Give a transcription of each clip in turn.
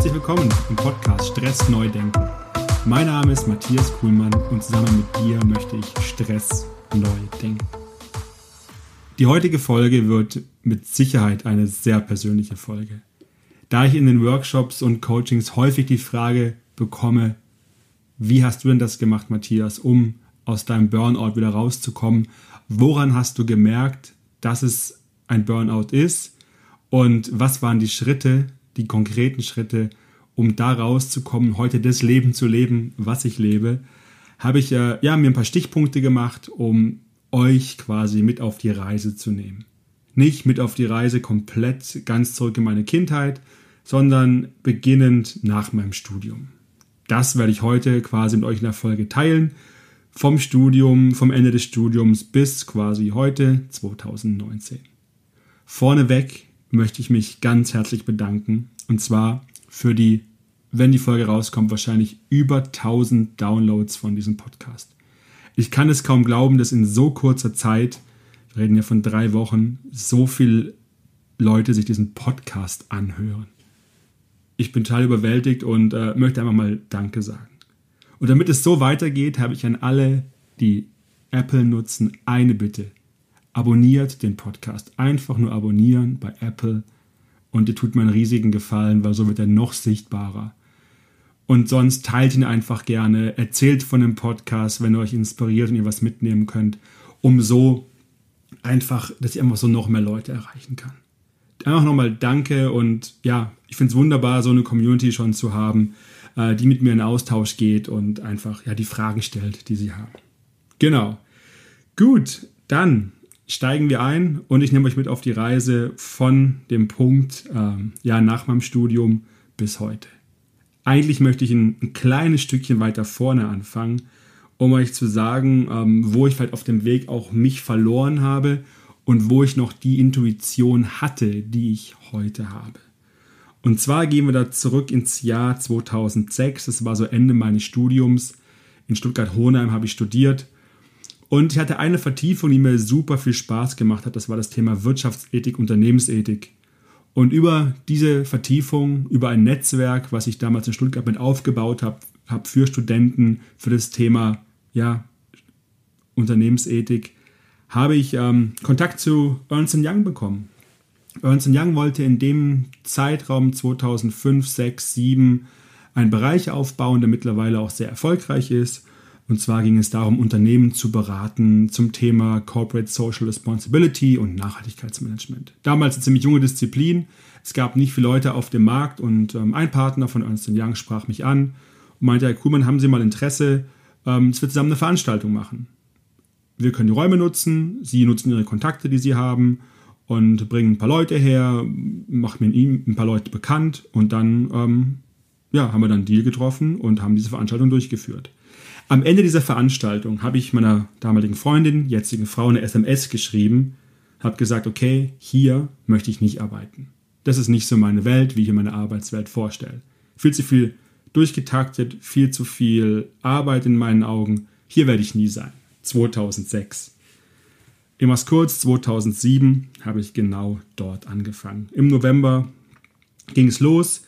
herzlich willkommen im Podcast Stress neu denken. Mein Name ist Matthias Kuhlmann und zusammen mit dir möchte ich Stress neu denken. Die heutige Folge wird mit Sicherheit eine sehr persönliche Folge. Da ich in den Workshops und Coachings häufig die Frage bekomme, wie hast du denn das gemacht, Matthias, um aus deinem Burnout wieder rauszukommen? Woran hast du gemerkt, dass es ein Burnout ist? Und was waren die Schritte, die konkreten Schritte, um da rauszukommen, heute das Leben zu leben, was ich lebe, habe ich äh, ja, mir ein paar Stichpunkte gemacht, um euch quasi mit auf die Reise zu nehmen. Nicht mit auf die Reise komplett ganz zurück in meine Kindheit, sondern beginnend nach meinem Studium. Das werde ich heute quasi mit euch in der Folge teilen. Vom Studium, vom Ende des Studiums bis quasi heute 2019. Vorneweg möchte ich mich ganz herzlich bedanken. Und zwar für die, wenn die Folge rauskommt, wahrscheinlich über 1000 Downloads von diesem Podcast. Ich kann es kaum glauben, dass in so kurzer Zeit, wir reden ja von drei Wochen, so viele Leute sich diesen Podcast anhören. Ich bin total überwältigt und äh, möchte einfach mal Danke sagen. Und damit es so weitergeht, habe ich an alle, die Apple nutzen, eine Bitte abonniert den Podcast. Einfach nur abonnieren bei Apple und ihr tut mir einen riesigen Gefallen, weil so wird er noch sichtbarer. Und sonst teilt ihn einfach gerne, erzählt von dem Podcast, wenn er euch inspiriert und ihr was mitnehmen könnt, um so einfach, dass ich einfach so noch mehr Leute erreichen kann. Einfach nochmal danke und ja, ich finde es wunderbar, so eine Community schon zu haben, äh, die mit mir in Austausch geht und einfach ja die Fragen stellt, die sie haben. Genau. Gut, dann steigen wir ein und ich nehme euch mit auf die Reise von dem Punkt, ähm, ja, nach meinem Studium bis heute. Eigentlich möchte ich ein, ein, kleines Stückchen weiter vorne anfangen, um euch zu sagen, ähm, wo ich vielleicht auf dem Weg auch mich verloren habe und wo ich noch die Intuition hatte, die ich heute habe. Und zwar gehen wir da zurück ins Jahr 2006, das war so Ende meines Studiums. In Stuttgart-Hohenheim habe ich studiert und ich hatte eine Vertiefung, die mir super viel Spaß gemacht hat. Das war das Thema Wirtschaftsethik, Unternehmensethik. Und über diese Vertiefung, über ein Netzwerk, was ich damals in Stuttgart mit aufgebaut habe, habe für Studenten, für das Thema ja, Unternehmensethik, habe ich ähm, Kontakt zu Ernst Young bekommen. Ernst Young wollte in dem Zeitraum 2005, 6, 7 einen Bereich aufbauen, der mittlerweile auch sehr erfolgreich ist. Und zwar ging es darum, Unternehmen zu beraten zum Thema Corporate Social Responsibility und Nachhaltigkeitsmanagement. Damals eine ziemlich junge Disziplin. Es gab nicht viele Leute auf dem Markt und ähm, ein Partner von Ernst Young sprach mich an und meinte, Herr Kuhlmann, haben Sie mal Interesse, ähm, dass wir zusammen eine Veranstaltung machen? Wir können die Räume nutzen, Sie nutzen Ihre Kontakte, die Sie haben und bringen ein paar Leute her, machen mit ein paar Leute bekannt und dann ähm, ja, haben wir dann einen Deal getroffen und haben diese Veranstaltung durchgeführt. Am Ende dieser Veranstaltung habe ich meiner damaligen Freundin, jetzigen Frau, eine SMS geschrieben, habe gesagt, okay, hier möchte ich nicht arbeiten. Das ist nicht so meine Welt, wie ich mir meine Arbeitswelt vorstelle. Viel zu viel durchgetaktet, viel zu viel Arbeit in meinen Augen. Hier werde ich nie sein. 2006. Ich mach's kurz, 2007 habe ich genau dort angefangen. Im November ging es los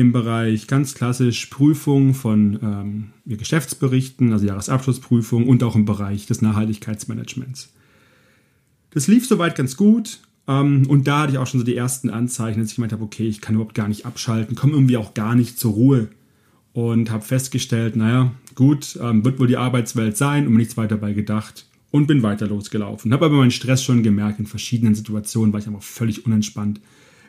im Bereich ganz klassisch Prüfung von ähm, Geschäftsberichten, also Jahresabschlussprüfung und auch im Bereich des Nachhaltigkeitsmanagements. Das lief soweit ganz gut ähm, und da hatte ich auch schon so die ersten Anzeichen, dass ich gemeint habe, okay, ich kann überhaupt gar nicht abschalten, komme irgendwie auch gar nicht zur Ruhe und habe festgestellt, naja, gut, ähm, wird wohl die Arbeitswelt sein und mir nichts weiter bei gedacht und bin weiter losgelaufen. Habe aber meinen Stress schon gemerkt in verschiedenen Situationen, war ich einfach völlig unentspannt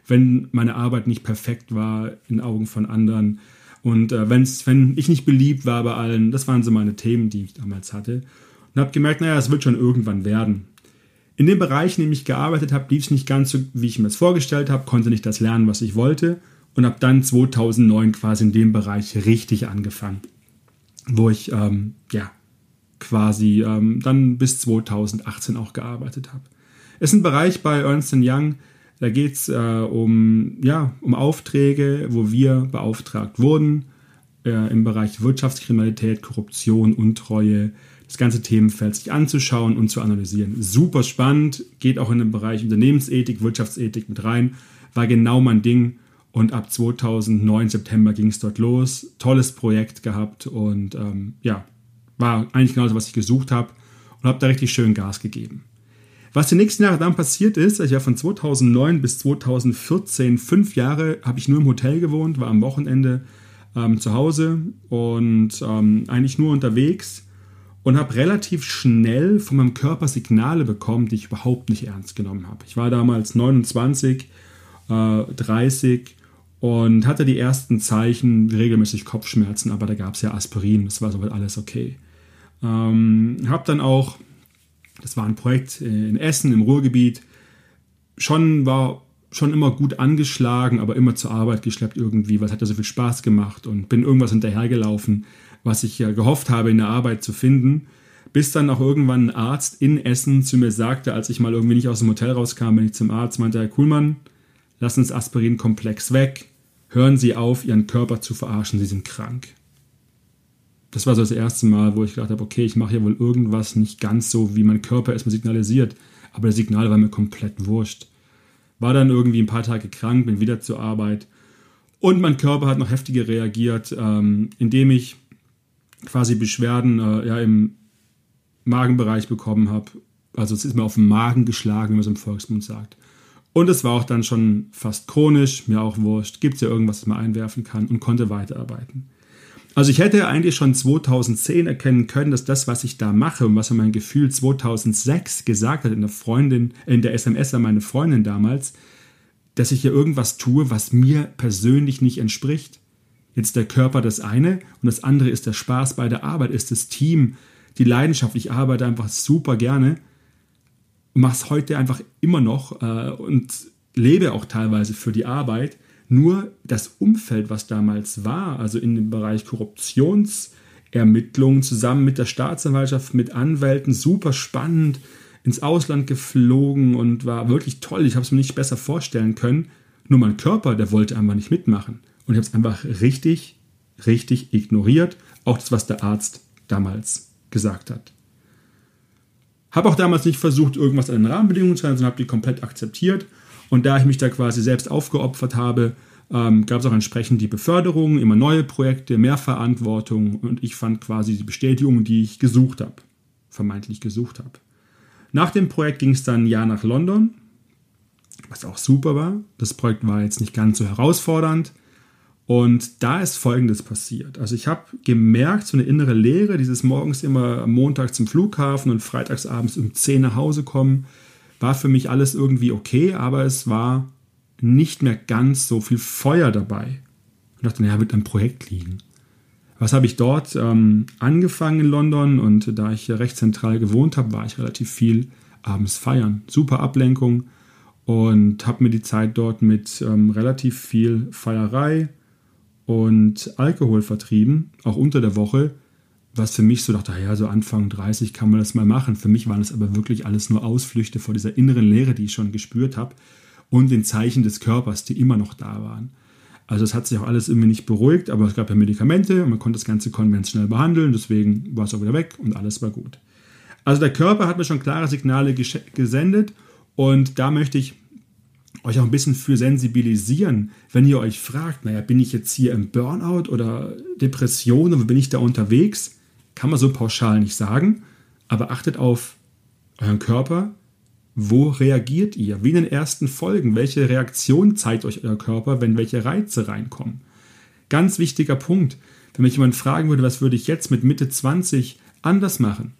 wenn meine Arbeit nicht perfekt war in Augen von anderen. Und äh, wenn's, wenn ich nicht beliebt war bei allen, das waren so meine Themen, die ich damals hatte. Und habe gemerkt, naja, es wird schon irgendwann werden. In dem Bereich, in dem ich gearbeitet habe, lief es nicht ganz so, wie ich mir das vorgestellt habe, konnte nicht das lernen, was ich wollte. Und habe dann 2009 quasi in dem Bereich richtig angefangen, wo ich ähm, ja quasi ähm, dann bis 2018 auch gearbeitet habe. Es ist ein Bereich bei Ernst Young, da geht es äh, um, ja, um Aufträge, wo wir beauftragt wurden äh, im Bereich Wirtschaftskriminalität, Korruption, Untreue, das ganze Themenfeld sich anzuschauen und zu analysieren. Super spannend, geht auch in den Bereich Unternehmensethik, Wirtschaftsethik mit rein, war genau mein Ding Und ab 2009 September ging es dort los. Tolles Projekt gehabt und ähm, ja, war eigentlich genau das, was ich gesucht habe und habe da richtig schön Gas gegeben. Was die nächsten Jahre dann passiert ist, also ja von 2009 bis 2014, fünf Jahre, habe ich nur im Hotel gewohnt, war am Wochenende ähm, zu Hause und ähm, eigentlich nur unterwegs und habe relativ schnell von meinem Körper Signale bekommen, die ich überhaupt nicht ernst genommen habe. Ich war damals 29, äh, 30 und hatte die ersten Zeichen, regelmäßig Kopfschmerzen, aber da gab es ja Aspirin, das war soweit alles okay. Ähm, habe dann auch, das war ein Projekt in Essen im Ruhrgebiet, schon war schon immer gut angeschlagen, aber immer zur Arbeit geschleppt irgendwie, was hat ja so viel Spaß gemacht und bin irgendwas hinterhergelaufen, was ich ja gehofft habe in der Arbeit zu finden, bis dann auch irgendwann ein Arzt in Essen zu mir sagte, als ich mal irgendwie nicht aus dem Hotel rauskam, bin ich zum Arzt, meinte Herr Kuhlmann, lassen Sie Aspirin-Komplex weg, hören Sie auf, Ihren Körper zu verarschen, Sie sind krank. Das war so das erste Mal, wo ich gedacht habe, okay, ich mache hier wohl irgendwas nicht ganz so, wie mein Körper erstmal signalisiert, aber das Signal war mir komplett wurscht. War dann irgendwie ein paar Tage krank, bin wieder zur Arbeit. Und mein Körper hat noch heftiger reagiert, ähm, indem ich quasi Beschwerden äh, ja, im Magenbereich bekommen habe. Also es ist mir auf den Magen geschlagen, wie man es im Volksmund sagt. Und es war auch dann schon fast chronisch, mir auch wurscht. Gibt es ja irgendwas, das man einwerfen kann und konnte weiterarbeiten. Also ich hätte eigentlich schon 2010 erkennen können, dass das, was ich da mache und was mein Gefühl 2006 gesagt hat in der Freundin, in der SMS an meine Freundin damals, dass ich hier irgendwas tue, was mir persönlich nicht entspricht. Jetzt der Körper das eine und das andere ist der Spaß bei der Arbeit, ist das Team, die Leidenschaft. Ich arbeite einfach super gerne, mache es heute einfach immer noch äh, und lebe auch teilweise für die Arbeit. Nur das Umfeld, was damals war, also in dem Bereich Korruptionsermittlungen zusammen mit der Staatsanwaltschaft, mit Anwälten, super spannend, ins Ausland geflogen und war wirklich toll. Ich habe es mir nicht besser vorstellen können. Nur mein Körper, der wollte einfach nicht mitmachen. Und ich habe es einfach richtig, richtig ignoriert. Auch das, was der Arzt damals gesagt hat. Habe auch damals nicht versucht, irgendwas an den Rahmenbedingungen zu ändern, sondern habe die komplett akzeptiert und da ich mich da quasi selbst aufgeopfert habe, ähm, gab es auch entsprechend die Beförderung, immer neue Projekte, mehr Verantwortung und ich fand quasi die Bestätigung, die ich gesucht habe, vermeintlich gesucht habe. Nach dem Projekt ging es dann ein Jahr nach London, was auch super war. Das Projekt war jetzt nicht ganz so herausfordernd. Und da ist Folgendes passiert. Also ich habe gemerkt, so eine innere Leere, dieses morgens immer am Montag zum Flughafen und freitags abends um 10 nach Hause kommen, war für mich alles irgendwie okay, aber es war nicht mehr ganz so viel Feuer dabei. Ich dachte, naja, wird ein Projekt liegen. Was habe ich dort ähm, angefangen in London und da ich recht zentral gewohnt habe, war ich relativ viel abends feiern. Super Ablenkung und habe mir die Zeit dort mit ähm, relativ viel Feierei und Alkohol vertrieben, auch unter der Woche, was für mich so dachte, ja, so Anfang 30 kann man das mal machen. Für mich waren das aber wirklich alles nur Ausflüchte vor dieser inneren Leere, die ich schon gespürt habe und den Zeichen des Körpers, die immer noch da waren. Also es hat sich auch alles irgendwie nicht beruhigt, aber es gab ja Medikamente und man konnte das Ganze konventionell behandeln, deswegen war es auch wieder weg und alles war gut. Also der Körper hat mir schon klare Signale gesendet und da möchte ich euch auch ein bisschen für sensibilisieren, wenn ihr euch fragt, naja, bin ich jetzt hier im Burnout oder Depression oder bin ich da unterwegs? Kann man so pauschal nicht sagen, aber achtet auf euren Körper. Wo reagiert ihr? Wie in den ersten Folgen. Welche Reaktion zeigt euch euer Körper, wenn welche Reize reinkommen? Ganz wichtiger Punkt. Wenn mich jemand fragen würde, was würde ich jetzt mit Mitte 20 anders machen?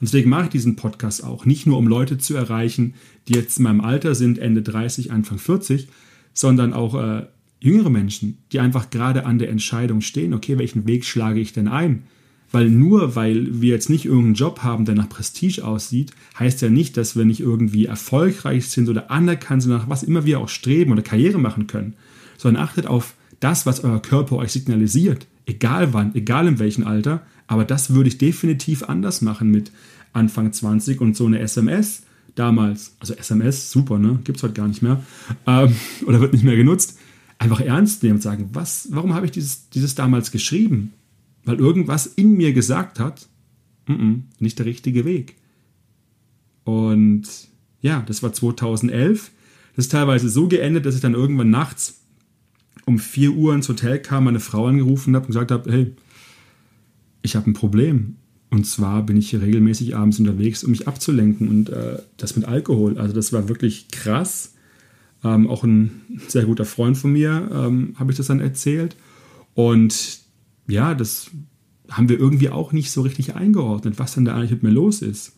Und deswegen mache ich diesen Podcast auch. Nicht nur, um Leute zu erreichen, die jetzt in meinem Alter sind, Ende 30, Anfang 40, sondern auch äh, jüngere Menschen, die einfach gerade an der Entscheidung stehen, okay, welchen Weg schlage ich denn ein? Weil nur weil wir jetzt nicht irgendeinen Job haben, der nach Prestige aussieht, heißt ja nicht, dass wir nicht irgendwie erfolgreich sind oder anerkannt sind, nach was immer wir auch streben oder Karriere machen können. Sondern achtet auf das, was euer Körper euch signalisiert. Egal wann, egal in welchem Alter. Aber das würde ich definitiv anders machen mit Anfang 20 und so eine SMS damals. Also SMS, super, ne? Gibt es heute gar nicht mehr. Ähm, oder wird nicht mehr genutzt. Einfach ernst nehmen und sagen, was, warum habe ich dieses, dieses damals geschrieben? Weil irgendwas in mir gesagt hat, N -n, nicht der richtige Weg. Und ja, das war 2011. Das ist teilweise so geendet, dass ich dann irgendwann nachts um 4 Uhr ins Hotel kam, meine Frau angerufen habe und gesagt habe, hey, ich habe ein Problem. Und zwar bin ich hier regelmäßig abends unterwegs, um mich abzulenken und äh, das mit Alkohol. Also das war wirklich krass. Ähm, auch ein sehr guter Freund von mir ähm, habe ich das dann erzählt. Und ja, das haben wir irgendwie auch nicht so richtig eingeordnet, was denn da eigentlich mit mir los ist.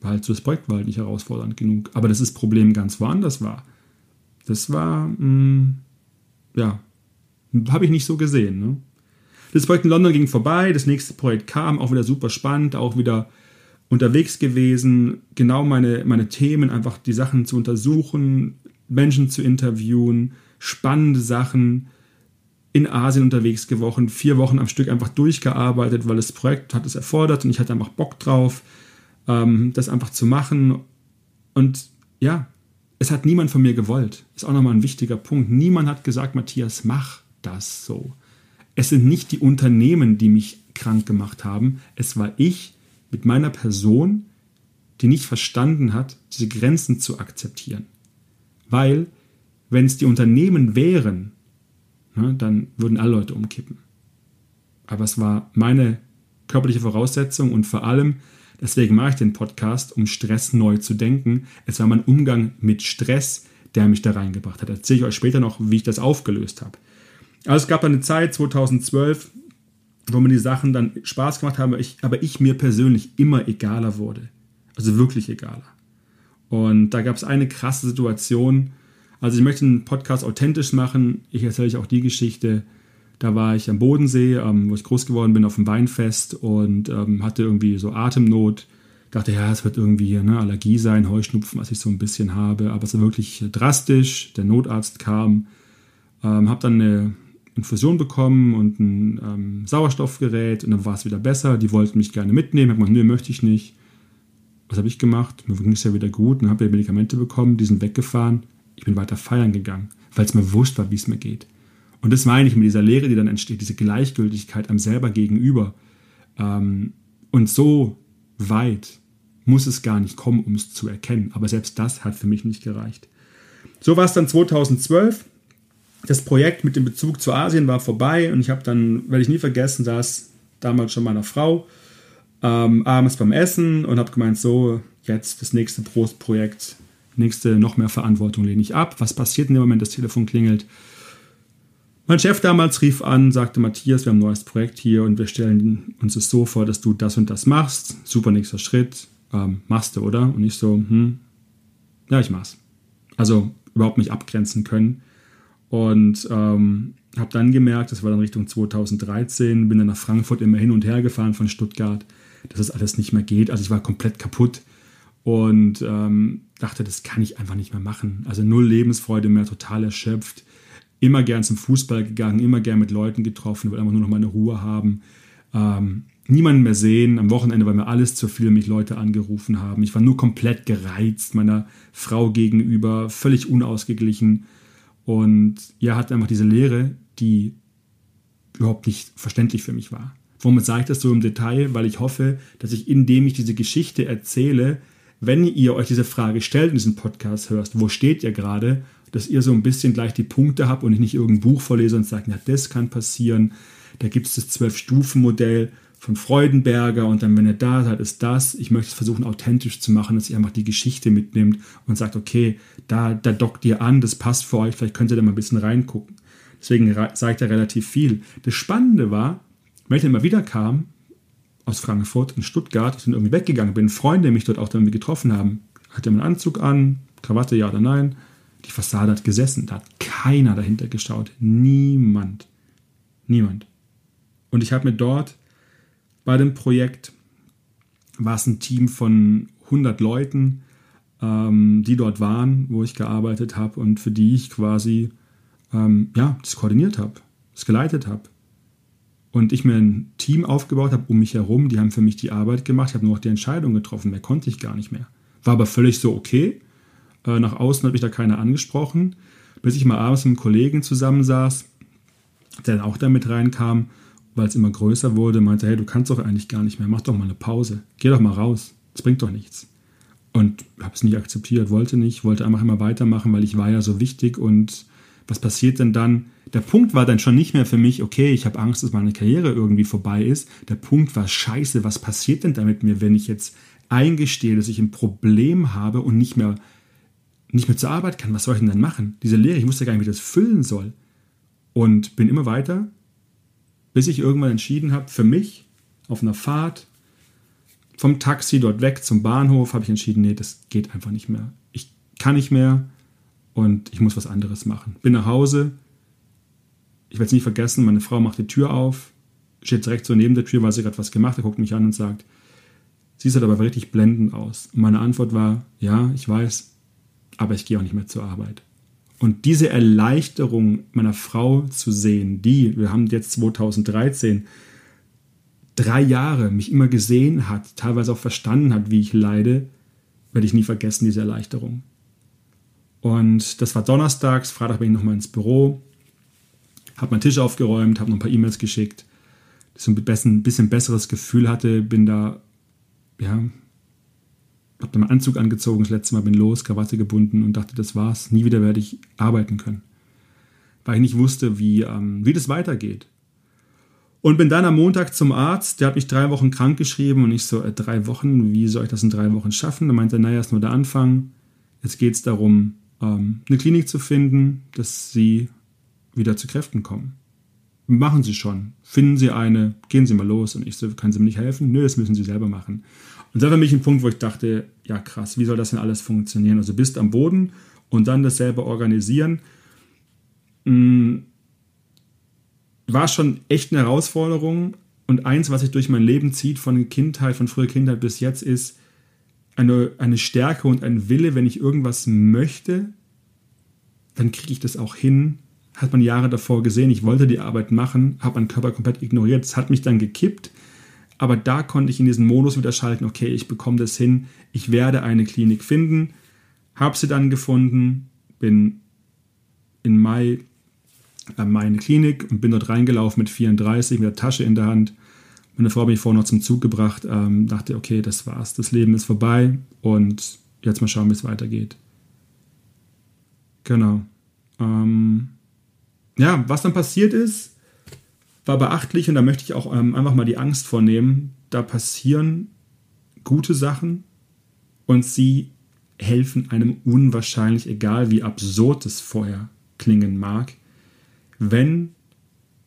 Weil halt so das Projekt war halt nicht herausfordernd genug. Aber dass das Problem ganz woanders war, das war, mh, mm, ja, habe ich nicht so gesehen. Ne? Das Projekt in London ging vorbei, das nächste Projekt kam, auch wieder super spannend, auch wieder unterwegs gewesen, genau meine, meine Themen, einfach die Sachen zu untersuchen, Menschen zu interviewen, spannende Sachen, in Asien unterwegs gewesen, vier Wochen am Stück einfach durchgearbeitet, weil das Projekt hat es erfordert und ich hatte einfach Bock drauf, ähm, das einfach zu machen. Und ja, es hat niemand von mir gewollt. Ist auch nochmal ein wichtiger Punkt. Niemand hat gesagt, Matthias, mach das so. Es sind nicht die Unternehmen, die mich krank gemacht haben. Es war ich mit meiner Person, die nicht verstanden hat, diese Grenzen zu akzeptieren. Weil, wenn es die Unternehmen wären, ne, dann würden alle Leute umkippen. Aber es war meine körperliche Voraussetzung und vor allem, deswegen mache ich den Podcast, um Stress neu zu denken. Es war mein Umgang mit Stress, der mich da reingebracht hat. Erzähle ich euch später noch, wie ich das aufgelöst habe. Also es gab eine Zeit, 2012, wo mir die Sachen dann Spaß gemacht haben, aber ich, aber ich mir persönlich immer egaler wurde. Also wirklich egaler. Und da gab es eine krasse Situation, also ich möchte einen Podcast authentisch machen. Ich erzähle euch auch die Geschichte. Da war ich am Bodensee, ähm, wo ich groß geworden bin, auf dem Weinfest und ähm, hatte irgendwie so Atemnot. Dachte, ja, es wird irgendwie ne, Allergie sein, Heuschnupfen, was ich so ein bisschen habe. Aber es war wirklich drastisch. Der Notarzt kam, ähm, habe dann eine Infusion bekommen und ein ähm, Sauerstoffgerät und dann war es wieder besser. Die wollten mich gerne mitnehmen. Ich habe gesagt, nö, möchte ich nicht. Was habe ich gemacht? Mir ging es ja wieder gut. Dann habe ich Medikamente bekommen, die sind weggefahren. Ich bin weiter feiern gegangen, weil es mir wurscht war, wie es mir geht. Und das meine ich mit dieser Lehre, die dann entsteht, diese Gleichgültigkeit am selber gegenüber. Ähm, und so weit muss es gar nicht kommen, um es zu erkennen. Aber selbst das hat für mich nicht gereicht. So war es dann 2012. Das Projekt mit dem Bezug zu Asien war vorbei und ich habe dann, werde ich nie vergessen, saß damals schon meiner Frau ähm, abends beim Essen und habe gemeint, so, jetzt das nächste Großprojekt Nächste, noch mehr Verantwortung lehne ich ab. Was passiert in dem Moment, das Telefon klingelt? Mein Chef damals rief an, sagte, Matthias, wir haben ein neues Projekt hier und wir stellen uns es so vor, dass du das und das machst. Super nächster Schritt. Ähm, machst du, oder? Und ich so, hm, ja, ich mach's. Also überhaupt nicht abgrenzen können. Und ähm, habe dann gemerkt, das war dann Richtung 2013, bin dann nach Frankfurt immer hin und her gefahren von Stuttgart, dass das alles nicht mehr geht. Also ich war komplett kaputt und ähm, dachte, das kann ich einfach nicht mehr machen. Also null Lebensfreude mehr, total erschöpft. Immer gern zum Fußball gegangen, immer gern mit Leuten getroffen, wollte einfach nur noch meine Ruhe haben. Ähm, niemanden mehr sehen. Am Wochenende war mir alles zu viel, mich Leute angerufen haben. Ich war nur komplett gereizt meiner Frau gegenüber, völlig unausgeglichen. Und ja, hatte einfach diese Lehre, die überhaupt nicht verständlich für mich war. Womit sage ich das so im Detail? Weil ich hoffe, dass ich, indem ich diese Geschichte erzähle, wenn ihr euch diese Frage stellt in diesem Podcast hörst, wo steht ihr gerade, dass ihr so ein bisschen gleich die Punkte habt und ich nicht irgendein Buch vorlese und sage, ja, das kann passieren. Da gibt es das Zwölf-Stufen-Modell von Freudenberger und dann, wenn ihr da seid, ist das. Ich möchte es versuchen, authentisch zu machen, dass ihr einfach die Geschichte mitnimmt und sagt, okay, da, da dockt ihr an, das passt für euch, vielleicht könnt ihr da mal ein bisschen reingucken. Deswegen sagt er relativ viel. Das Spannende war, wenn ich dann mal wieder kam, aus Frankfurt in Stuttgart, sind irgendwie weggegangen bin, Freunde mich dort auch dann getroffen haben. Hatte einen Anzug an, Krawatte, ja oder nein. Die Fassade hat gesessen, da hat keiner dahinter geschaut. Niemand. Niemand. Und ich habe mir dort bei dem Projekt, war es ein Team von 100 Leuten, ähm, die dort waren, wo ich gearbeitet habe und für die ich quasi ähm, ja, das koordiniert habe, das geleitet habe und ich mir ein Team aufgebaut habe um mich herum, die haben für mich die Arbeit gemacht, ich habe nur noch die Entscheidung getroffen, mehr konnte ich gar nicht mehr. War aber völlig so okay. Äh, nach außen habe ich da keiner angesprochen, bis ich mal abends mit einem Kollegen zusammensaß, der dann auch damit reinkam, weil es immer größer wurde, meinte, hey, du kannst doch eigentlich gar nicht mehr, mach doch mal eine Pause, geh doch mal raus, das bringt doch nichts. Und habe es nicht akzeptiert, wollte nicht, wollte einfach immer weitermachen, weil ich war ja so wichtig und Was passiert denn dann? Der Punkt war dann schon nicht mehr für mich, okay, ich habe Angst, dass meine Karriere irgendwie vorbei ist. Der Punkt war, scheiße, was passiert denn da mit mir, wenn ich jetzt eingestehe, dass ich ein Problem habe und nicht mehr, nicht mehr zur Arbeit kann? Was soll ich denn dann machen? Diese Lehre, ich wusste gar nicht, wie das füllen soll. Und bin immer weiter, bis ich irgendwann entschieden habe, für mich auf einer Fahrt vom Taxi dort weg zum Bahnhof, habe ich entschieden, nee, das geht einfach nicht mehr. Ich kann nicht mehr und ich muss was anderes machen. Bin nach Hause. Ich werde es nie vergessen, meine Frau macht die Tür auf, steht direkt so neben der Tür, weil sie gerade was gemacht hat, guckt mich an und sagt, sie sieht aber richtig blendend aus. Und meine Antwort war, ja, ich weiß, aber ich gehe auch nicht mehr zur Arbeit. Und diese Erleichterung meiner Frau zu sehen, die, wir haben jetzt 2013, drei Jahre mich immer gesehen hat, teilweise auch verstanden hat, wie ich leide, werde ich nie vergessen, diese Erleichterung. Und das war donnerstags, Freitag bin ich nochmal ins Büro, habe meinen Tisch aufgeräumt, habe noch ein paar E-Mails geschickt, dass ich ein bisschen besseres Gefühl hatte, bin da, ja, habe dann meinen Anzug angezogen, das letzte Mal bin los, Krawatte gebunden und dachte, das war's, nie wieder werde ich arbeiten können. Weil ich nicht wusste, wie, ähm, wie das weitergeht. Und bin dann am Montag zum Arzt, der hat mich drei Wochen krank geschrieben und ich so, äh, drei Wochen, wie soll ich das in drei Wochen schaffen? Da meinte er, naja, ist nur der Anfang. Jetzt geht es darum, ähm, eine Klinik zu finden, dass sie wieder zu Kräften kommen. Machen Sie schon. Finden Sie eine, gehen Sie mal los. Und ich so, können Sie mir nicht helfen? Nö, das müssen Sie selber machen. Und das war für mich ein Punkt, wo ich dachte, ja krass, wie soll das denn alles funktionieren? Also bist am Boden und dann das selber organisieren. Hm, war schon echt eine Herausforderung. Und eins, was sich durch mein Leben zieht, von Kindheit, von früher Kindheit bis jetzt, ist, eine, eine Stärke und ein Wille, wenn ich irgendwas möchte, dann kriege ich das auch hin. Hat man Jahre davor gesehen, ich wollte die Arbeit machen, habe meinen Körper komplett ignoriert, es hat mich dann gekippt, aber da konnte ich in diesen Modus wieder schalten, okay, ich bekomme das hin, ich werde eine Klinik finden, habe sie dann gefunden, bin in Mai an meine Klinik und bin dort reingelaufen mit 34, mit der Tasche in der Hand meine Frau hat mich vorher noch zum Zug gebracht, ähm, dachte, okay, das war's, das Leben ist vorbei und jetzt mal schauen, wie es weitergeht. Genau. Ähm, ja, was dann passiert ist, war beachtlich und da möchte ich auch ähm, einfach mal die Angst vornehmen. Da passieren gute Sachen und sie helfen einem unwahrscheinlich, egal wie absurd es vorher klingen mag, wenn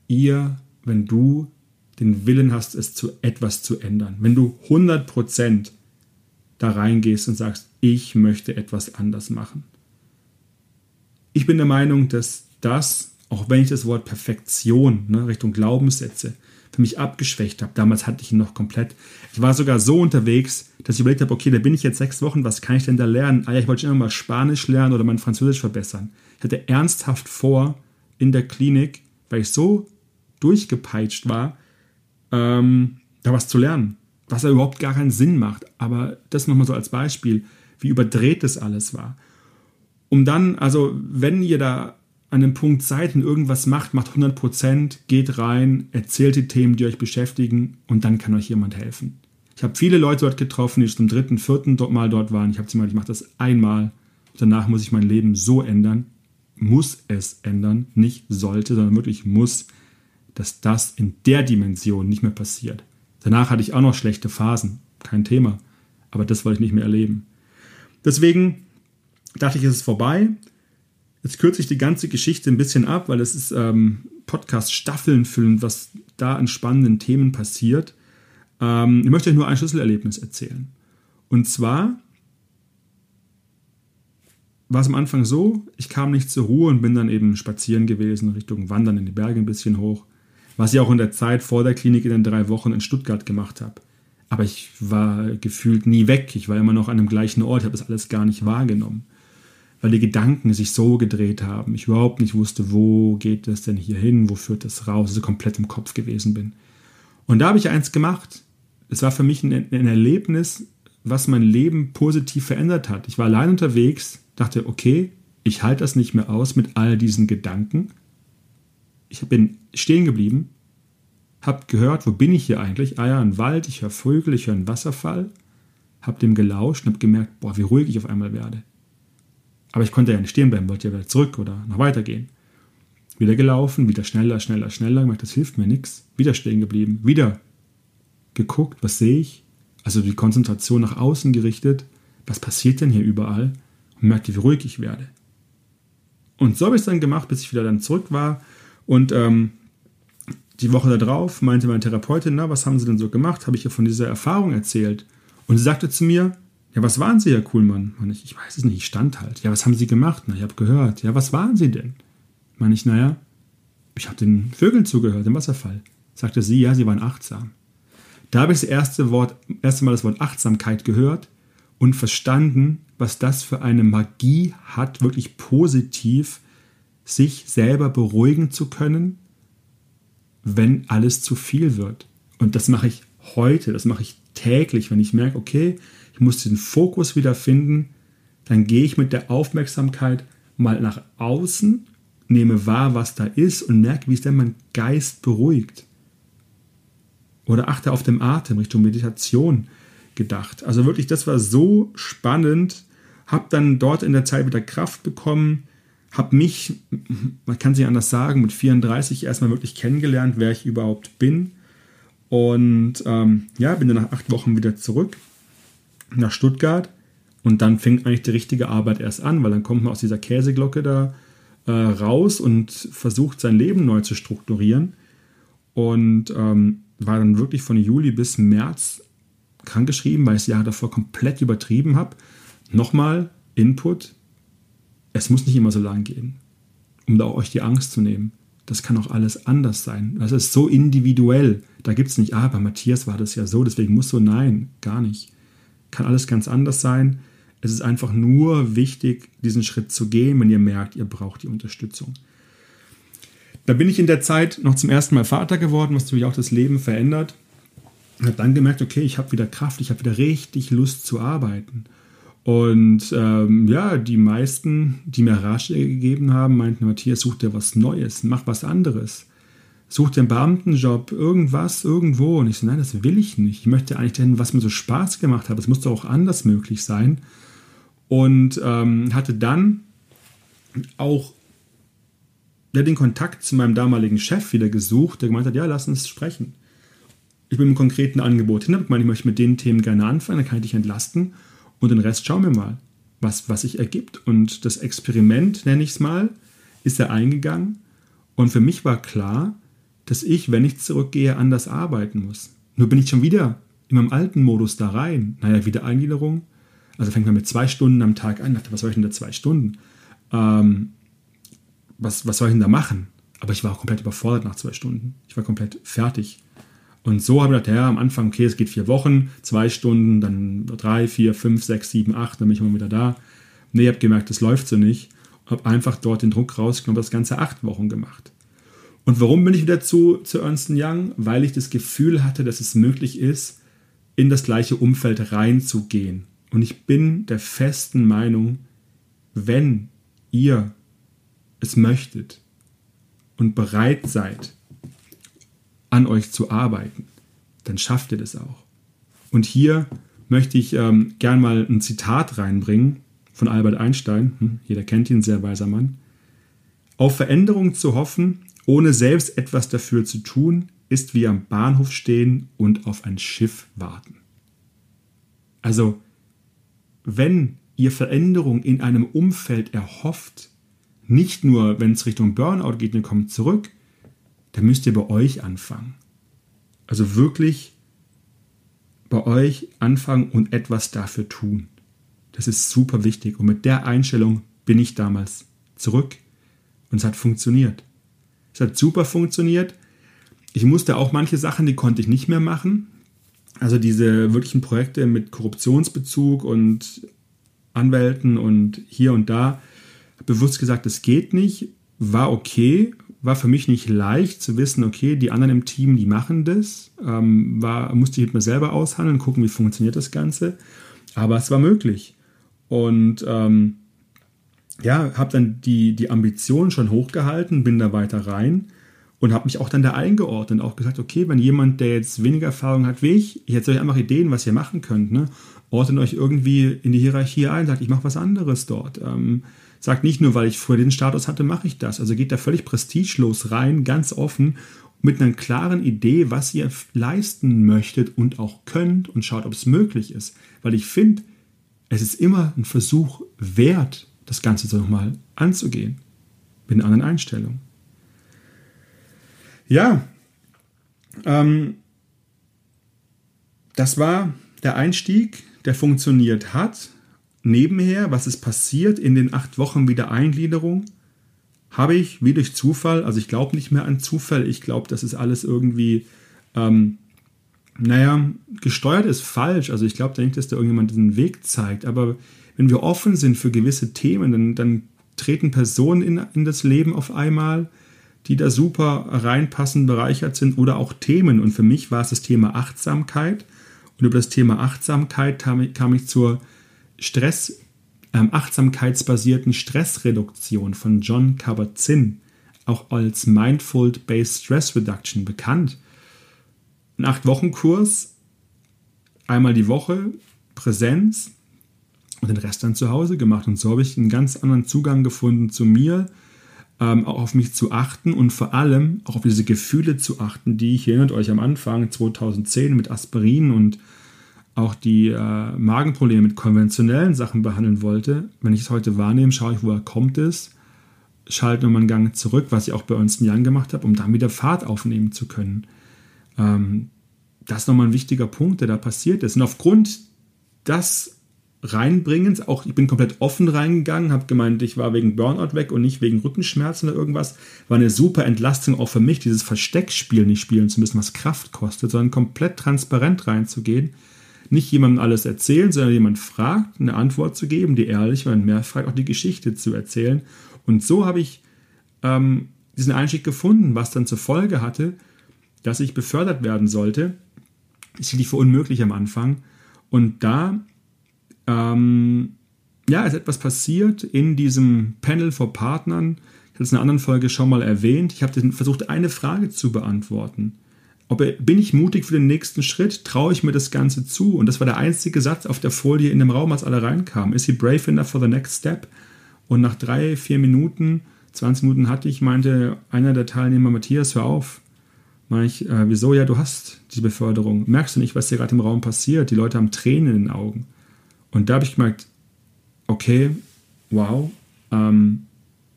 ihr, wenn du den Willen hast, es zu etwas zu ändern. Wenn du 100% da reingehst und sagst, ich möchte etwas anders machen. Ich bin der Meinung, dass das, auch wenn ich das Wort Perfektion ne, Richtung Glaubenssätze für mich abgeschwächt habe, damals hatte ich ihn noch komplett. Ich war sogar so unterwegs, dass ich überlegt habe, okay, da bin ich jetzt sechs Wochen, was kann ich denn da lernen? Ah ja, ich wollte schon immer mal Spanisch lernen oder mein Französisch verbessern. Ich hatte ernsthaft vor, in der Klinik, weil ich so durchgepeitscht war, ähm, da was zu lernen, was ja überhaupt gar keinen Sinn macht. Aber das nochmal so als Beispiel, wie überdreht das alles war. Um dann, also wenn ihr da an einem Punkt seid und irgendwas macht, macht 100%, geht rein, erzählt die Themen, die euch beschäftigen und dann kann euch jemand helfen. Ich habe viele Leute dort getroffen, die zum dritten, vierten Mal dort waren. Ich habe sie mal, ich mache das einmal. Danach muss ich mein Leben so ändern. Muss es ändern. Nicht sollte, sondern wirklich muss dass das in der Dimension nicht mehr passiert. Danach hatte ich auch noch schlechte Phasen, kein Thema, aber das wollte ich nicht mehr erleben. Deswegen dachte ich, es ist vorbei. Jetzt kürze ich die ganze Geschichte ein bisschen ab, weil es ist ähm, Podcast-Staffeln füllen, was da an spannenden Themen passiert. Ähm, ich möchte euch nur ein Schlüsselerlebnis erzählen. Und zwar war es am Anfang so, ich kam nicht zur Ruhe und bin dann eben spazieren gewesen, Richtung Wandern in die Berge ein bisschen hoch was ich auch in der Zeit vor der Klinik in den drei Wochen in Stuttgart gemacht habe. Aber ich war gefühlt nie weg. Ich war immer noch an dem gleichen Ort, habe das alles gar nicht wahrgenommen. Weil die Gedanken sich so gedreht haben. Ich überhaupt nicht wusste, wo geht es denn hier hin, wo führt das raus, also komplett im Kopf gewesen bin. Und da habe ich eins gemacht. Es war für mich ein, ein Erlebnis, was mein Leben positiv verändert hat. Ich war allein unterwegs, dachte, okay, ich halte das nicht mehr aus mit all diesen Gedanken ich bin stehen geblieben, habe gehört, wo bin ich hier eigentlich? Ah ja, ein Wald, ich höre Vögel, ich höre einen Wasserfall, habe dem gelauscht und habe gemerkt, boah, wie ruhig ich auf einmal werde. Aber ich konnte ja nicht stehen bleiben, wollte ja wieder zurück oder noch weitergehen. Wieder gelaufen, wieder schneller, schneller, schneller. Gemerkt, das hilft mir nichts. Wieder stehen geblieben. Wieder geguckt, was sehe ich? Also die Konzentration nach außen gerichtet. Was passiert denn hier überall? Und merkte, wie ruhig ich werde. Und so habe ich es dann gemacht, bis ich wieder dann zurück war. Und ähm, die Woche darauf meinte meine Therapeutin, na, was haben Sie denn so gemacht? Habe ich ihr von dieser Erfahrung erzählt. Und sie sagte zu mir, ja, was waren Sie, Herr Kuhlmann? Meine ich, ich weiß es nicht, ich stand halt. Ja, was haben Sie gemacht? Na, ich habe gehört. Ja, was waren Sie denn? Meine ich, naja, ich habe den Vögeln zugehört, im Wasserfall. Sagte sie, ja, sie waren achtsam. Da habe ich das erste, Wort, erste Mal das Wort Achtsamkeit gehört und verstanden, was das für eine Magie hat, wirklich positiv sich selber beruhigen zu können, wenn alles zu viel wird. Und das mache ich heute, das mache ich täglich, wenn ich merke, okay, ich muss den Fokus wieder finden, dann gehe ich mit der Aufmerksamkeit mal nach außen nehme wahr, was da ist und merke, wie es denn mein Geist beruhigt. Oder achte auf den Atem Richtung Meditation gedacht. Also wirklich, das war so spannend. Hab dann dort in der Zeit wieder Kraft bekommen, habe mich, man kann sich anders sagen, mit 34 erstmal wirklich kennengelernt, wer ich überhaupt bin. Und ähm, ja, bin dann nach acht Wochen wieder zurück nach Stuttgart. Und dann fängt eigentlich die richtige Arbeit erst an, weil dann kommt man aus dieser Käseglocke da äh, raus und versucht sein Leben neu zu strukturieren. Und ähm, war dann wirklich von Juli bis März krankgeschrieben, weil ich das Jahr davor komplett übertrieben habe. Nochmal Input. Es muss nicht immer so lang gehen, um da euch die Angst zu nehmen. Das kann auch alles anders sein. Das ist so individuell. Da gibt es nicht, ah, bei Matthias war das ja so, deswegen muss so. Nein, gar nicht. Kann alles ganz anders sein. Es ist einfach nur wichtig, diesen Schritt zu gehen, wenn ihr merkt, ihr braucht die Unterstützung. Da bin ich in der Zeit noch zum ersten Mal Vater geworden, was natürlich auch das Leben verändert. Und habe dann gemerkt, okay, ich habe wieder Kraft, ich habe wieder richtig Lust zu arbeiten. Und ähm, ja, die meisten, die mir Ratschläge gegeben haben, meinten, Matthias, such dir was Neues, mach was anderes. Such dir einen Beamtenjob, irgendwas, irgendwo. Und ich so, nein, das will ich nicht. Ich möchte eigentlich denn, was mir so Spaß gemacht hat. Das muss doch auch anders möglich sein und ähm, hatte dann auch ja, den Kontakt zu meinem damaligen Chef wieder gesucht, der gemeint hat, ja, lass uns sprechen. Ich bin mit einem konkreten Angebot hin, ich meine, ich möchte mit den Themen gerne anfangen, dann kann ich dich entlasten und den Rest schauen wir mal, was, was sich ergibt. Und das Experiment, nenne ich es mal, ist er eingegangen und für mich war klar, dass ich, wenn ich zurückgehe, anders arbeiten muss. Nur bin ich schon wieder in meinem alten Modus da rein. Naja, wieder Eingliederung, also fängt man mit zwei Stunden am Tag an. Dachte, was soll ich denn da zwei Stunden? Ähm, was, was soll ich denn da machen? Aber ich war auch komplett überfordert nach zwei Stunden. Ich war komplett fertig. Und so habe ich gedacht, ja, am Anfang, okay, es geht vier Wochen, zwei Stunden, dann drei, vier, fünf, sechs, sieben, acht, dann bin ich mal wieder da. Nee, ich habe gemerkt, das läuft so nicht. Habe einfach dort den Druck rausgenommen, das Ganze acht Wochen gemacht. Und warum bin ich wieder zu, zu Ernst Young? Weil ich das Gefühl hatte, dass es möglich ist, in das gleiche Umfeld reinzugehen. Und ich bin der festen Meinung, wenn ihr es möchtet und bereit seid, an euch zu arbeiten, dann schafft ihr das auch. Und hier möchte ich ähm, gern mal ein Zitat reinbringen von Albert Einstein. Hm, jeder kennt ihn, sehr weiser Mann. Auf Veränderung zu hoffen, ohne selbst etwas dafür zu tun, ist wie am Bahnhof stehen und auf ein Schiff warten. Also wenn ihr Veränderung in einem Umfeld erhofft, nicht nur wenn es Richtung Burnout geht, ihr kommt zurück, dann müsst ihr bei euch anfangen. Also wirklich bei euch anfangen und etwas dafür tun. Das ist super wichtig. Und mit der Einstellung bin ich damals zurück und es hat funktioniert. Es hat super funktioniert. Ich musste auch manche Sachen, die konnte ich nicht mehr machen. Also diese wirklichen Projekte mit Korruptionsbezug und Anwälten und hier und da bewusst gesagt, das geht nicht, war okay, war für mich nicht leicht zu wissen, okay, die anderen im Team, die machen das, ähm, war, musste ich mit mir selber aushandeln, gucken, wie funktioniert das Ganze, aber es war möglich. Und ähm, ja, habe dann die, die Ambition schon hochgehalten, bin da weiter rein und habe mich auch dann da eingeordnet, auch gesagt, okay, wenn jemand, der jetzt weniger Erfahrung hat wie ich, ich hätte euch einfach Ideen, was ihr machen könnt, ne? ordnet euch irgendwie in die Hierarchie ein, sagt, ich mache was anderes dort. Ähm, sagt nicht nur, weil ich früher den Status hatte, mache ich das. Also geht da völlig prestigelos rein, ganz offen, mit einer klaren Idee, was ihr leisten möchtet und auch könnt und schaut, ob es möglich ist. Weil ich finde, es ist immer ein Versuch wert, das Ganze so nochmal anzugehen. Mit einer anderen Einstellung. Ja, ähm, das war der Einstieg, der funktioniert hat. Nebenher, was ist passiert in den acht Wochen Wiedereingliederung, habe ich wie durch Zufall, also ich glaube nicht mehr an Zufall, ich glaube, das ist alles irgendwie, ähm, naja, gesteuert ist falsch. Also ich glaube da nicht, dass da irgendjemand den Weg zeigt. Aber wenn wir offen sind für gewisse Themen, dann, dann treten Personen in, in das Leben auf einmal, die da super reinpassen, bereichert sind oder auch Themen. Und für mich war es das Thema Achtsamkeit. Und über das Thema Achtsamkeit kam ich, kam ich zur Stress, ähm, achtsamkeitsbasierten Stressreduktion von John Kabat-Zinn, auch als Mindful-Based Stress Reduction bekannt. Ein Acht-Wochen-Kurs, einmal die Woche, Präsenz und den Rest dann zu Hause gemacht. Und so habe ich einen ganz anderen Zugang gefunden zu mir, ähm, auch auf mich zu achten und vor allem auch auf diese Gefühle zu achten, die ich, erinnert euch am Anfang 2010 mit Aspirin und auch die äh, Magenprobleme mit konventionellen Sachen behandeln wollte. Wenn ich es heute wahrnehme, schaue ich, woher kommt es, schalte nochmal einen Gang zurück, was ich auch bei uns in Jahren gemacht habe, um dann wieder Fahrt aufnehmen zu können. Ähm, das ist nochmal ein wichtiger Punkt, der da passiert ist. Und aufgrund das Reinbringens, auch ich bin komplett offen reingegangen, habe gemeint, ich war wegen Burnout weg und nicht wegen Rückenschmerzen oder irgendwas. War eine super Entlastung auch für mich, dieses Versteckspiel nicht spielen zu müssen, was Kraft kostet, sondern komplett transparent reinzugehen. Nicht jemandem alles erzählen, sondern jemand fragt, eine Antwort zu geben, die ehrlich war und mehr fragt, auch die Geschichte zu erzählen. Und so habe ich ähm, diesen Einstieg gefunden, was dann zur Folge hatte, dass ich befördert werden sollte. Ist hielt für unmöglich am Anfang. Und da ähm, ja, ist etwas passiert in diesem Panel vor Partnern. Ich hatte es in einer anderen Folge schon mal erwähnt. Ich habe versucht, eine Frage zu beantworten. Ob, bin ich mutig für den nächsten Schritt? Traue ich mir das Ganze zu? Und das war der einzige Satz auf der Folie in dem Raum, als alle reinkamen. Is he brave enough for the next step? Und nach drei, vier Minuten, 20 Minuten hatte ich, meinte einer der Teilnehmer, Matthias, hör auf. Meine ich, äh, wieso? Ja, du hast die Beförderung. Merkst du nicht, was hier gerade im Raum passiert? Die Leute haben Tränen in den Augen. Und da habe ich gemerkt, okay, wow, ähm,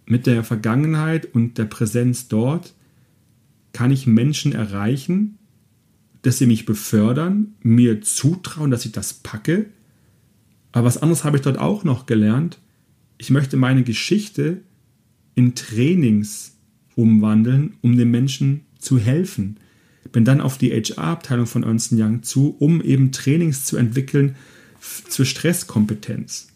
mit der Vergangenheit und der Präsenz dort kann ich Menschen erreichen, dass sie mich befördern, mir zutrauen, dass ich das packe. Aber was anderes habe ich dort auch noch gelernt. Ich möchte meine Geschichte in Trainings umwandeln, um den Menschen zu helfen. Bin dann auf die HR-Abteilung von Ernst Young zu, um eben Trainings zu entwickeln zur Stresskompetenz.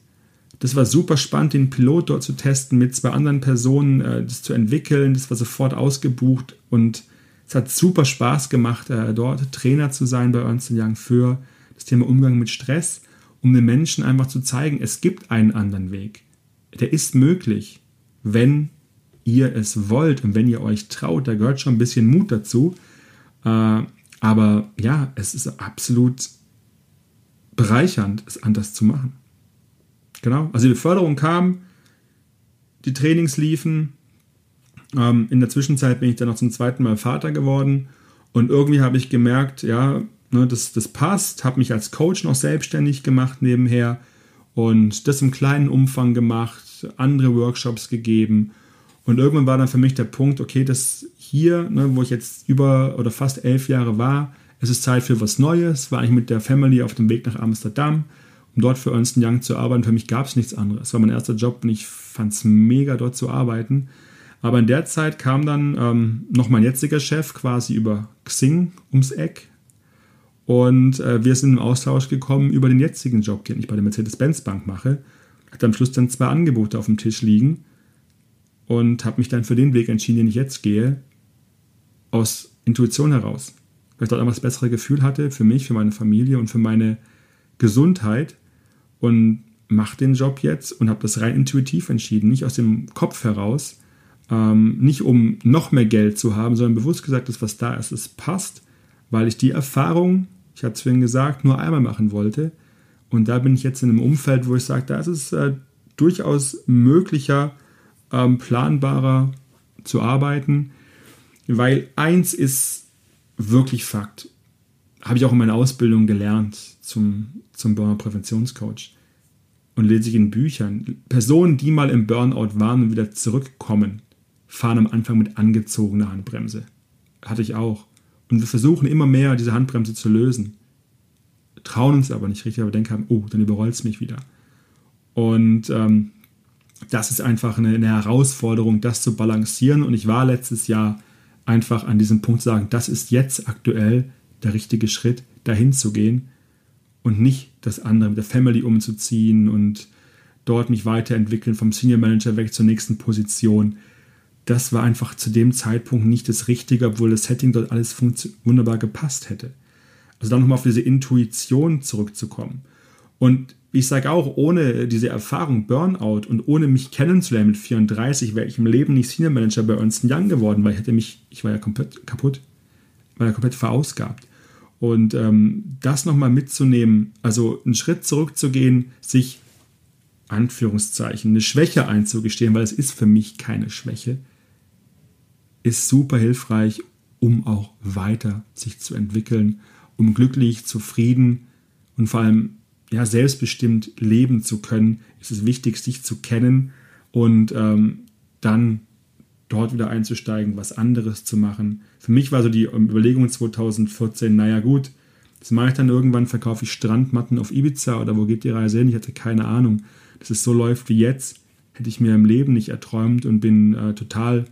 Das war super spannend, den Pilot dort zu testen, mit zwei anderen Personen äh, das zu entwickeln. Das war sofort ausgebucht und es hat super Spaß gemacht, äh, dort Trainer zu sein bei Ernst Young für das Thema Umgang mit Stress, um den Menschen einfach zu zeigen, es gibt einen anderen Weg. Der ist möglich, wenn ihr es wollt und wenn ihr euch traut. Da gehört schon ein bisschen Mut dazu. Äh, aber ja, es ist absolut bereichernd, es anders zu machen. Genau. Also die Beförderung kam, die Trainings liefen. Ähm, in der Zwischenzeit bin ich dann noch zum zweiten Mal Vater geworden. Und irgendwie habe ich gemerkt, ja, ne, das, das passt, habe mich als Coach noch selbstständig gemacht nebenher und das im kleinen Umfang gemacht, andere Workshops gegeben. Und irgendwann war dann für mich der Punkt, okay, das hier, ne, wo ich jetzt über oder fast elf Jahre war, es ist Zeit für was Neues, war ich mit der Family auf dem Weg nach Amsterdam, um dort für Ernst Young zu arbeiten. Für mich gab es nichts anderes. Es war mein erster Job und ich fand es mega, dort zu arbeiten. Aber in der Zeit kam dann ähm, noch mein jetziger Chef quasi über Xing ums Eck. Und äh, wir sind im Austausch gekommen über den jetzigen Job, den ich bei der Mercedes-Benz Bank mache. Hatte am Schluss dann zwei Angebote auf dem Tisch liegen und habe mich dann für den Weg entschieden, den ich jetzt gehe, aus Intuition heraus weil ich dort einfach das bessere Gefühl hatte für mich, für meine Familie und für meine Gesundheit und mache den Job jetzt und habe das rein intuitiv entschieden, nicht aus dem Kopf heraus, ähm, nicht um noch mehr Geld zu haben, sondern bewusst gesagt, dass was da ist, es passt, weil ich die Erfahrung, ich hatte es vorhin gesagt, nur einmal machen wollte. Und da bin ich jetzt in einem Umfeld, wo ich sage, da ist es äh, durchaus möglicher, ähm, planbarer zu arbeiten, weil eins ist wirklich Fakt. Habe ich auch in meiner Ausbildung gelernt zum, zum Burnout-Präventionscoach und lese ich in Büchern. Personen, die mal im Burnout waren und wieder zurückkommen, fahren am Anfang mit angezogener Handbremse. Hatte ich auch. Und wir versuchen immer mehr, diese Handbremse zu lösen. Trauen uns aber nicht richtig, aber denken, oh, dann überrollt es mich wieder. Und ähm, das ist einfach eine, eine, Herausforderung, das zu balancieren. Und ich war letztes Jahr einfach an diesem Punkt zu sagen, das ist jetzt aktuell der richtige Schritt, dahin zu gehen und nicht das andere mit der Family umzuziehen und dort mich weiterentwickeln vom Senior Manager weg zur nächsten Position. Das war einfach zu dem Zeitpunkt nicht das Richtige, obwohl das Setting dort alles wunderbar gepasst hätte. Also dann nochmal auf diese Intuition zurückzukommen. Und ich sage auch, ohne diese Erfahrung Burnout und ohne mich kennenzulernen mit 34, wäre ich im Leben nicht Senior Manager bei Ernst Young geworden, weil ich hätte mich, ich war ja komplett kaputt, war ja komplett verausgabt. Und ähm, das nochmal mitzunehmen, also einen Schritt zurückzugehen, sich Anführungszeichen eine Schwäche einzugestehen, weil es ist für mich keine Schwäche, ist super hilfreich, um auch weiter sich zu entwickeln, um glücklich, zufrieden und vor allem ja, selbstbestimmt leben zu können, ist es wichtig, sich zu kennen und ähm, dann dort wieder einzusteigen, was anderes zu machen. Für mich war so die Überlegung 2014, naja gut, das mache ich dann irgendwann, verkaufe ich Strandmatten auf Ibiza oder wo geht die Reise hin? Ich hatte keine Ahnung. Dass es so läuft wie jetzt, hätte ich mir im Leben nicht erträumt und bin äh, total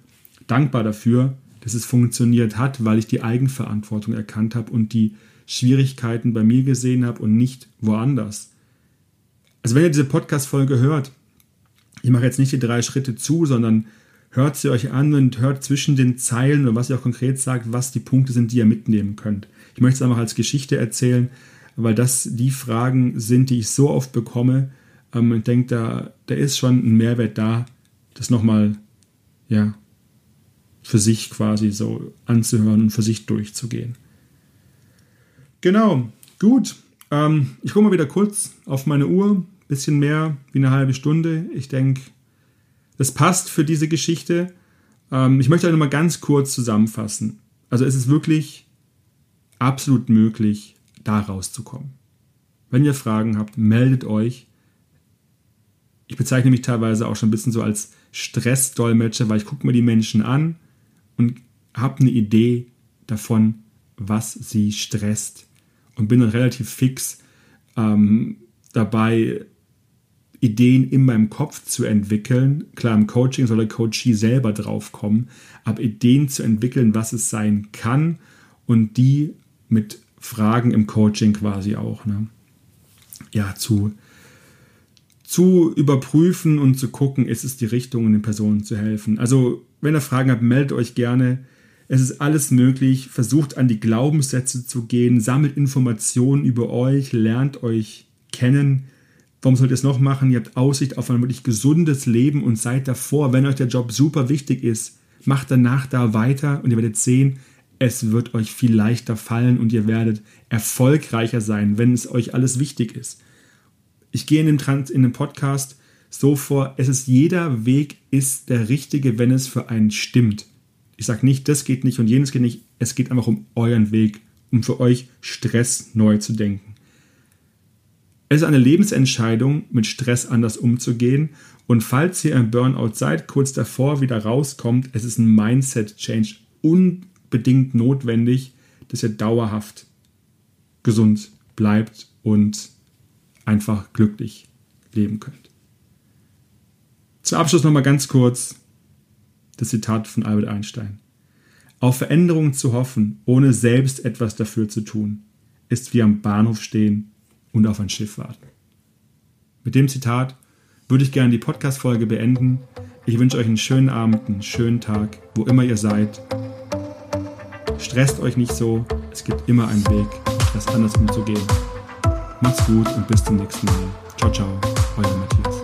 dankbar dafür, dass es funktioniert hat, weil ich die Eigenverantwortung erkannt habe und die Schwierigkeiten bei mir gesehen habe und nicht woanders. Also wenn ihr diese Podcast-Folge hört, ich mache jetzt nicht die drei Schritte zu, sondern hört sie euch an und hört zwischen den Zeilen oder was ihr auch konkret sagt, was die Punkte sind, die ihr mitnehmen könnt. Ich möchte es einfach als Geschichte erzählen, weil das die Fragen sind, die ich so oft bekomme ähm, und denke, da, da ist schon ein Mehrwert da, das nochmal ja, für sich quasi so anzuhören und für sich durchzugehen. Genau, gut. Ähm, ich gucke mal wieder kurz auf meine Uhr. Bisschen mehr wie eine halbe Stunde. Ich denke, das passt für diese Geschichte. Ähm, ich möchte euch nochmal ganz kurz zusammenfassen. Also es ist wirklich absolut möglich, da rauszukommen. Wenn ihr Fragen habt, meldet euch. Ich bezeichne mich teilweise auch schon ein bisschen so als Stressdolmetscher, weil ich gucke mir die Menschen an und habe eine Idee davon, was sie stresst und bin dann relativ fix ähm, dabei, Ideen in meinem Kopf zu entwickeln. Klar, im Coaching soll der Coachee selber drauf kommen, aber Ideen zu entwickeln, was es sein kann und die mit Fragen im Coaching quasi auch, ne? ja, zu, zu überprüfen und zu gucken, ist es die Richtung, den Personen zu helfen. Also, wenn ihr Fragen habt, meldet euch gerne. Es ist alles möglich. Versucht an die Glaubenssätze zu gehen, sammelt Informationen über euch, lernt euch kennen. Warum sollt ihr es noch machen? Ihr habt Aussicht auf ein wirklich gesundes Leben und seid davor, wenn euch der Job super wichtig ist, macht danach da weiter und ihr werdet sehen, es wird euch viel leichter fallen und ihr werdet erfolgreicher sein, wenn es euch alles wichtig ist. Ich gehe in dem, Trans in dem Podcast so vor, es ist jeder Weg ist der richtige, wenn es für einen stimmt. Ich sage nicht, das geht nicht und jenes geht nicht. Es geht einfach um euren Weg, um für euch Stress neu zu denken. Es ist eine Lebensentscheidung, mit Stress anders umzugehen. Und falls ihr im Burnout seid, kurz davor wieder rauskommt, es ist ein Mindset-Change unbedingt notwendig, dass ihr dauerhaft gesund bleibt und einfach glücklich leben könnt. Zum Abschluss nochmal ganz kurz das Zitat von Albert Einstein. Auf Veränderungen zu hoffen, ohne selbst etwas dafür zu tun, ist wie am Bahnhof stehen und auf ein Schiff warten. Mit dem Zitat würde ich gerne die Podcast-Folge beenden. Ich wünsche euch einen schönen Abend, einen schönen Tag, wo immer ihr seid. Stresst euch nicht so, es gibt immer einen Weg, das anders umzugehen. Macht's gut und bis zum nächsten Mal. Ciao, ciao, euer Matthias.